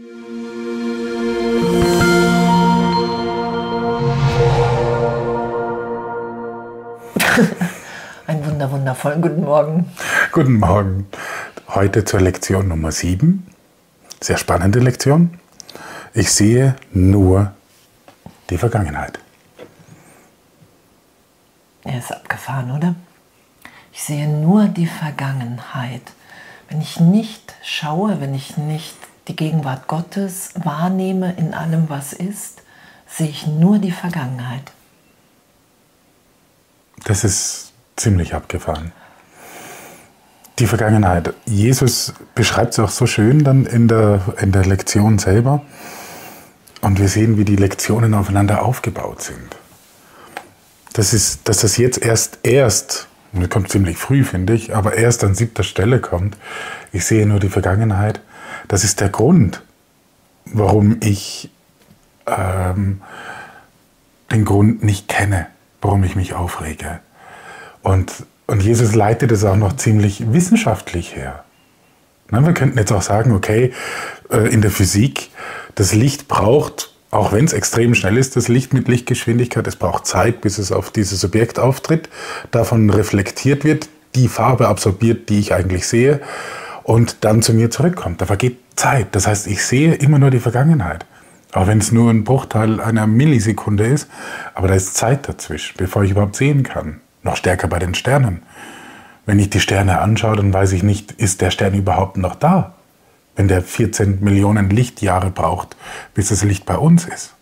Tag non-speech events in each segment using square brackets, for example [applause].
[laughs] Ein wunder, wundervollen guten Morgen. Guten Morgen. Heute zur Lektion Nummer 7. Sehr spannende Lektion. Ich sehe nur die Vergangenheit. Er ist abgefahren, oder? Ich sehe nur die Vergangenheit. Wenn ich nicht schaue, wenn ich nicht die Gegenwart Gottes wahrnehme in allem, was ist, sehe ich nur die Vergangenheit. Das ist ziemlich abgefahren. Die Vergangenheit. Jesus beschreibt es auch so schön dann in der, in der Lektion selber. Und wir sehen, wie die Lektionen aufeinander aufgebaut sind. Das ist, dass das jetzt erst, erst, und das kommt ziemlich früh, finde ich, aber erst an siebter Stelle kommt. Ich sehe nur die Vergangenheit. Das ist der Grund, warum ich ähm, den Grund nicht kenne, warum ich mich aufrege. Und, und Jesus leitet es auch noch ziemlich wissenschaftlich her. Na, wir könnten jetzt auch sagen, okay, äh, in der Physik, das Licht braucht, auch wenn es extrem schnell ist, das Licht mit Lichtgeschwindigkeit, es braucht Zeit, bis es auf dieses Objekt auftritt, davon reflektiert wird, die Farbe absorbiert, die ich eigentlich sehe, und dann zu mir zurückkommt. Da vergeht Zeit. Das heißt, ich sehe immer nur die Vergangenheit. Auch wenn es nur ein Bruchteil einer Millisekunde ist, aber da ist Zeit dazwischen, bevor ich überhaupt sehen kann. Noch stärker bei den Sternen. Wenn ich die Sterne anschaue, dann weiß ich nicht, ist der Stern überhaupt noch da? Wenn der 14 Millionen Lichtjahre braucht, bis das Licht bei uns ist.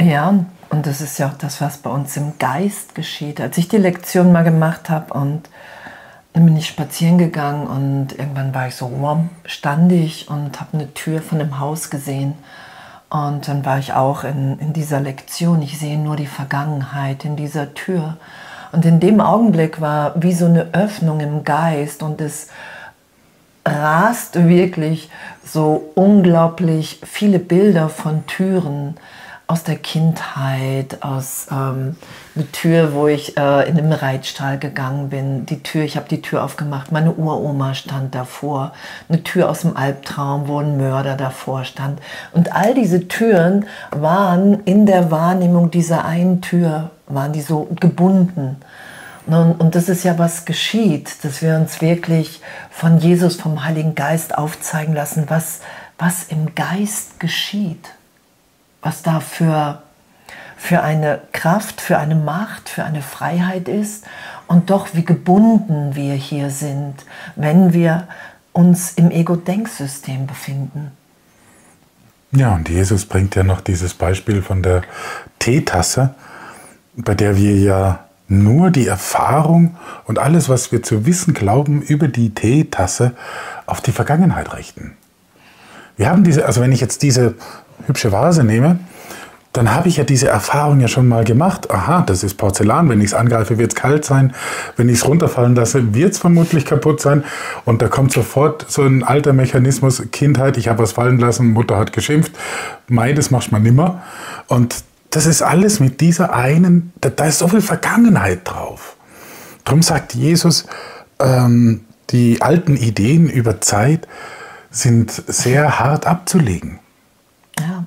Ja, und das ist ja auch das, was bei uns im Geist geschieht. Als ich die Lektion mal gemacht habe und dann bin ich spazieren gegangen und irgendwann war ich so, wow, stand ich und habe eine Tür von einem Haus gesehen. Und dann war ich auch in, in dieser Lektion. Ich sehe nur die Vergangenheit in dieser Tür. Und in dem Augenblick war wie so eine Öffnung im Geist und es rast wirklich so unglaublich viele Bilder von Türen aus der Kindheit, aus ähm, eine Tür, wo ich äh, in den Reitstall gegangen bin. Die Tür, ich habe die Tür aufgemacht, meine Uroma stand davor. Eine Tür aus dem Albtraum, wo ein Mörder davor stand. Und all diese Türen waren in der Wahrnehmung dieser einen Tür, waren die so gebunden. Und, und das ist ja, was geschieht, dass wir uns wirklich von Jesus, vom Heiligen Geist aufzeigen lassen, was, was im Geist geschieht was da für, für eine Kraft, für eine Macht, für eine Freiheit ist und doch wie gebunden wir hier sind, wenn wir uns im Ego-Denksystem befinden. Ja, und Jesus bringt ja noch dieses Beispiel von der Teetasse, bei der wir ja nur die Erfahrung und alles, was wir zu wissen glauben über die Teetasse, auf die Vergangenheit richten. Wir haben diese, also wenn ich jetzt diese hübsche Vase nehme, dann habe ich ja diese Erfahrung ja schon mal gemacht. Aha, das ist Porzellan. Wenn ich es angreife, wird es kalt sein. Wenn ich es runterfallen lasse, wird es vermutlich kaputt sein. Und da kommt sofort so ein alter Mechanismus, Kindheit, ich habe was fallen lassen, Mutter hat geschimpft. Mei, das machst man nimmer. Und das ist alles mit dieser einen, da, da ist so viel Vergangenheit drauf. Darum sagt Jesus, ähm, die alten Ideen über Zeit sind sehr hart abzulegen. Ja.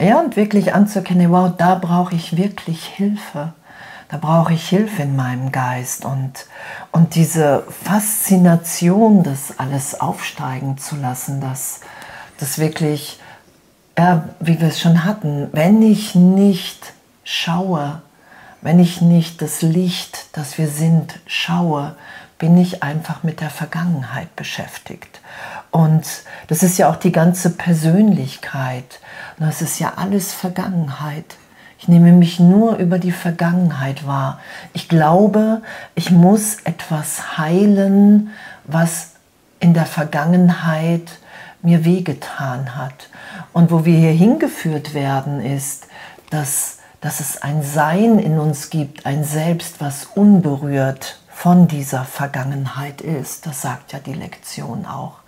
Ja, und wirklich anzuerkennen, wow, da brauche ich wirklich Hilfe. Da brauche ich Hilfe in meinem Geist und, und diese Faszination, das alles aufsteigen zu lassen, dass das wirklich, ja, wie wir es schon hatten, wenn ich nicht schaue, wenn ich nicht das Licht, das wir sind, schaue, bin ich einfach mit der Vergangenheit beschäftigt. Und das ist ja auch die ganze Persönlichkeit. Das ist ja alles Vergangenheit. Ich nehme mich nur über die Vergangenheit wahr. Ich glaube, ich muss etwas heilen, was in der Vergangenheit mir wehgetan hat. Und wo wir hier hingeführt werden, ist, dass, dass es ein Sein in uns gibt, ein Selbst, was unberührt von dieser Vergangenheit ist. Das sagt ja die Lektion auch.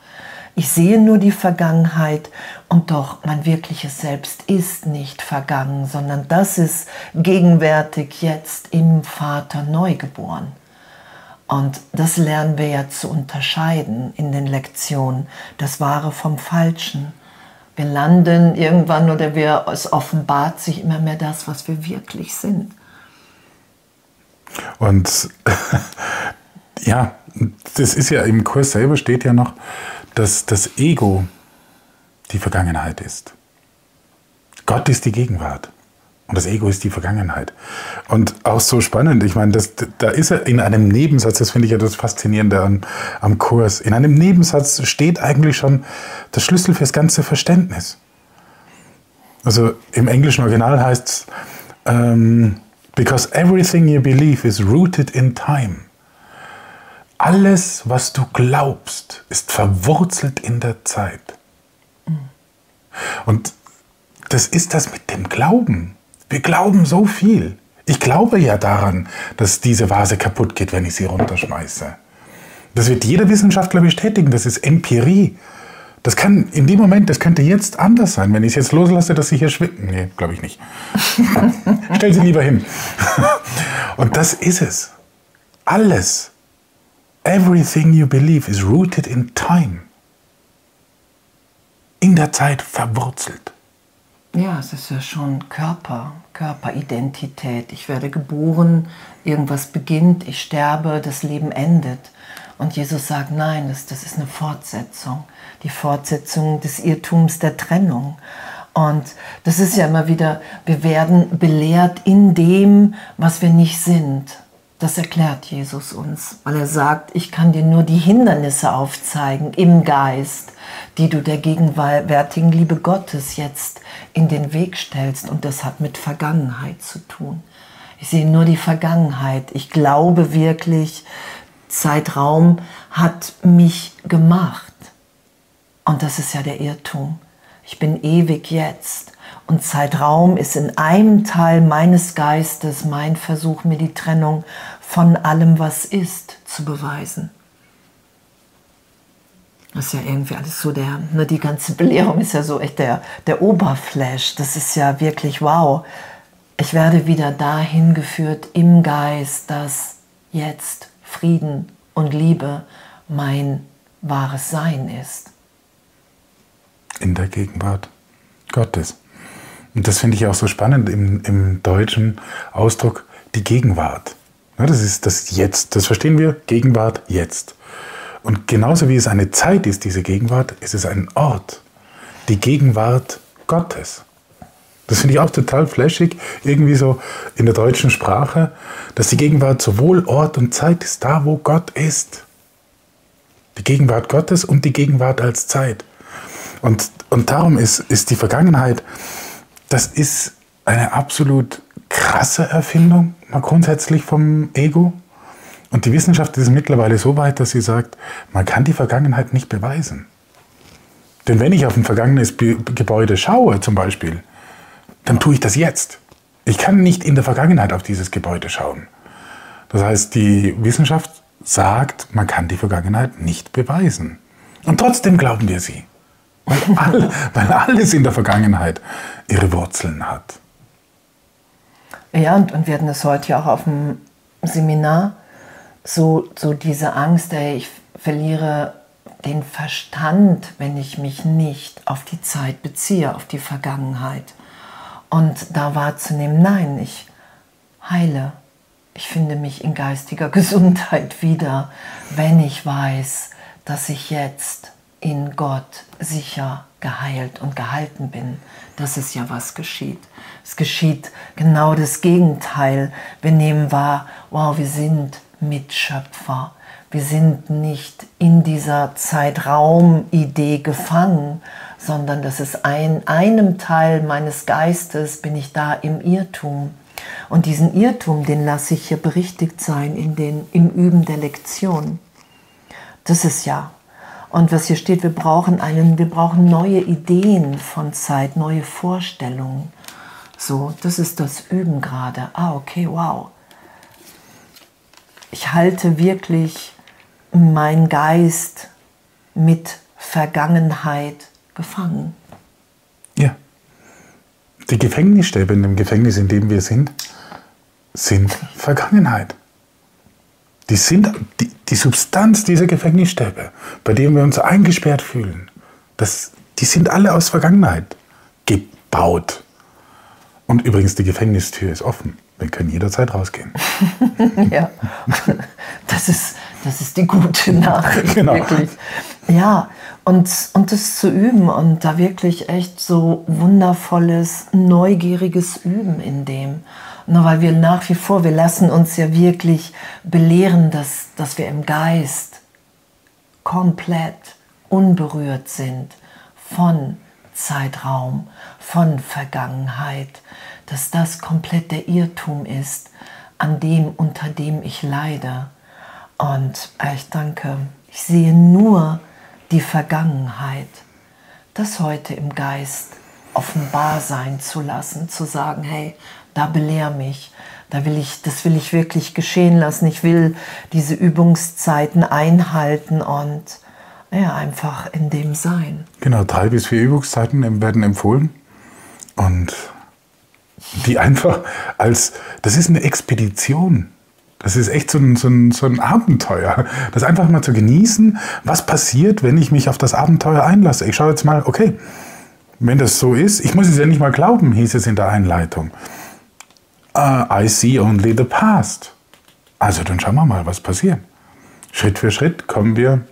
Ich sehe nur die Vergangenheit und doch mein wirkliches Selbst ist nicht vergangen, sondern das ist gegenwärtig jetzt im Vater neugeboren. Und das lernen wir ja zu unterscheiden in den Lektionen, das Wahre vom Falschen. Wir landen irgendwann oder wir, es offenbart sich immer mehr das, was wir wirklich sind. Und [laughs] ja, das ist ja im Kurs selber steht ja noch, dass das Ego die Vergangenheit ist. Gott ist die Gegenwart. Und das Ego ist die Vergangenheit. Und auch so spannend, ich meine, das, da ist er in einem Nebensatz, das finde ich ja das Faszinierende am, am Kurs, in einem Nebensatz steht eigentlich schon der Schlüssel fürs ganze Verständnis. Also im englischen Original heißt es, ähm, because everything you believe is rooted in time. Alles, was du glaubst, ist verwurzelt in der Zeit. Und das ist das mit dem Glauben. Wir glauben so viel. Ich glaube ja daran, dass diese Vase kaputt geht, wenn ich sie runterschmeiße. Das wird jeder Wissenschaftler bestätigen. Das ist Empirie. Das kann in dem Moment, das könnte jetzt anders sein, wenn ich es jetzt loslasse, dass sie hier schwinden. Nee, glaube ich nicht. [laughs] Stell sie lieber hin. [laughs] Und das ist es. Alles. Everything you believe is rooted in time. In der Zeit verwurzelt. Ja, es ist ja schon Körper, Körperidentität. Ich werde geboren, irgendwas beginnt, ich sterbe, das Leben endet. Und Jesus sagt, nein, das, das ist eine Fortsetzung, die Fortsetzung des Irrtums der Trennung. Und das ist ja immer wieder, wir werden belehrt in dem, was wir nicht sind. Das erklärt Jesus uns, weil er sagt, ich kann dir nur die Hindernisse aufzeigen im Geist, die du der gegenwärtigen Liebe Gottes jetzt in den Weg stellst. Und das hat mit Vergangenheit zu tun. Ich sehe nur die Vergangenheit. Ich glaube wirklich, Zeitraum hat mich gemacht. Und das ist ja der Irrtum. Ich bin ewig jetzt. Und Zeitraum ist in einem Teil meines Geistes mein Versuch, mir die Trennung von allem, was ist, zu beweisen. Das ist ja irgendwie alles so der, nur die ganze Belehrung ist ja so echt der, der Oberflash. Das ist ja wirklich wow. Ich werde wieder dahin geführt im Geist, dass jetzt Frieden und Liebe mein wahres Sein ist. In der Gegenwart Gottes. Und das finde ich auch so spannend im, im deutschen Ausdruck, die Gegenwart. Ja, das ist das Jetzt, das verstehen wir, Gegenwart, jetzt. Und genauso wie es eine Zeit ist, diese Gegenwart, ist es ein Ort, die Gegenwart Gottes. Das finde ich auch total flashig, irgendwie so in der deutschen Sprache, dass die Gegenwart sowohl Ort und Zeit ist, da wo Gott ist. Die Gegenwart Gottes und die Gegenwart als Zeit. Und, und darum ist, ist die Vergangenheit das ist eine absolut krasse Erfindung, mal grundsätzlich vom Ego. Und die Wissenschaft ist mittlerweile so weit, dass sie sagt, man kann die Vergangenheit nicht beweisen. Denn wenn ich auf ein vergangenes Gebäude schaue zum Beispiel, dann tue ich das jetzt. Ich kann nicht in der Vergangenheit auf dieses Gebäude schauen. Das heißt, die Wissenschaft sagt, man kann die Vergangenheit nicht beweisen. Und trotzdem glauben wir sie. Weil, all, weil alles in der Vergangenheit ihre Wurzeln hat. Ja, und, und wir hatten das heute ja auch auf dem Seminar, so, so diese Angst, ey, ich verliere den Verstand, wenn ich mich nicht auf die Zeit beziehe, auf die Vergangenheit. Und da wahrzunehmen, nein, ich heile. Ich finde mich in geistiger [laughs] Gesundheit wieder, wenn ich weiß, dass ich jetzt in Gott sicher geheilt und gehalten bin. Das ist ja, was geschieht. Es geschieht genau das Gegenteil. Wir nehmen wahr, wow, wir sind Mitschöpfer. Wir sind nicht in dieser Zeitraum-Idee gefangen, sondern das ist ein einem Teil meines Geistes, bin ich da im Irrtum. Und diesen Irrtum, den lasse ich hier berichtigt sein in den, im Üben der Lektion. Das ist ja und was hier steht, wir brauchen einen, wir brauchen neue Ideen von Zeit, neue Vorstellungen. So, das ist das Üben gerade. Ah, okay, wow. Ich halte wirklich meinen Geist mit Vergangenheit gefangen. Ja. Die Gefängnisstäbe in dem Gefängnis, in dem wir sind, sind Vergangenheit. Die sind die, die Substanz dieser Gefängnisstäbe, bei denen wir uns eingesperrt fühlen. Das, die sind alle aus Vergangenheit gebaut. Und übrigens, die Gefängnistür ist offen. Wir können jederzeit rausgehen. [laughs] ja, das ist, das ist die gute Nachricht, genau. wirklich. Ja, und, und das zu üben und da wirklich echt so wundervolles, neugieriges Üben in dem. Nur weil wir nach wie vor, wir lassen uns ja wirklich belehren, dass, dass wir im Geist komplett unberührt sind von Zeitraum, von Vergangenheit, dass das komplett der Irrtum ist, an dem, unter dem ich leide. Und ich danke, ich sehe nur die Vergangenheit, das heute im Geist offenbar sein zu lassen, zu sagen, hey, da belehr mich, da will ich, das will ich wirklich geschehen lassen. Ich will diese Übungszeiten einhalten und ja, einfach in dem sein. Genau, drei bis vier Übungszeiten werden empfohlen. Und die einfach als, das ist eine Expedition. Das ist echt so ein, so, ein, so ein Abenteuer. Das einfach mal zu genießen, was passiert, wenn ich mich auf das Abenteuer einlasse. Ich schaue jetzt mal, okay, wenn das so ist, ich muss es ja nicht mal glauben, hieß es in der Einleitung. Uh, I see only the past. Also dann schauen wir mal, was passiert. Schritt für Schritt kommen wir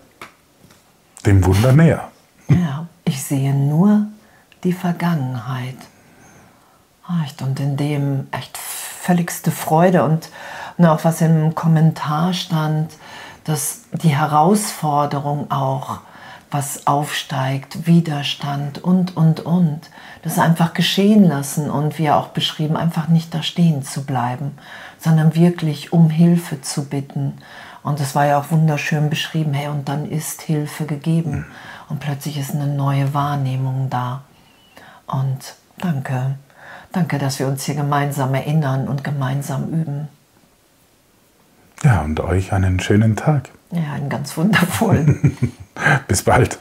dem Wunder näher. Ja, ich sehe nur die Vergangenheit. Und in dem echt völligste Freude und auch was im Kommentar stand, dass die Herausforderung auch, was aufsteigt, Widerstand und, und, und, das einfach geschehen lassen und wie auch beschrieben, einfach nicht da stehen zu bleiben, sondern wirklich um Hilfe zu bitten. Und es war ja auch wunderschön beschrieben, hey, und dann ist Hilfe gegeben und plötzlich ist eine neue Wahrnehmung da. Und danke. Danke, dass wir uns hier gemeinsam erinnern und gemeinsam üben. Ja, und euch einen schönen Tag. Ja, einen ganz wundervollen. [laughs] Bis bald.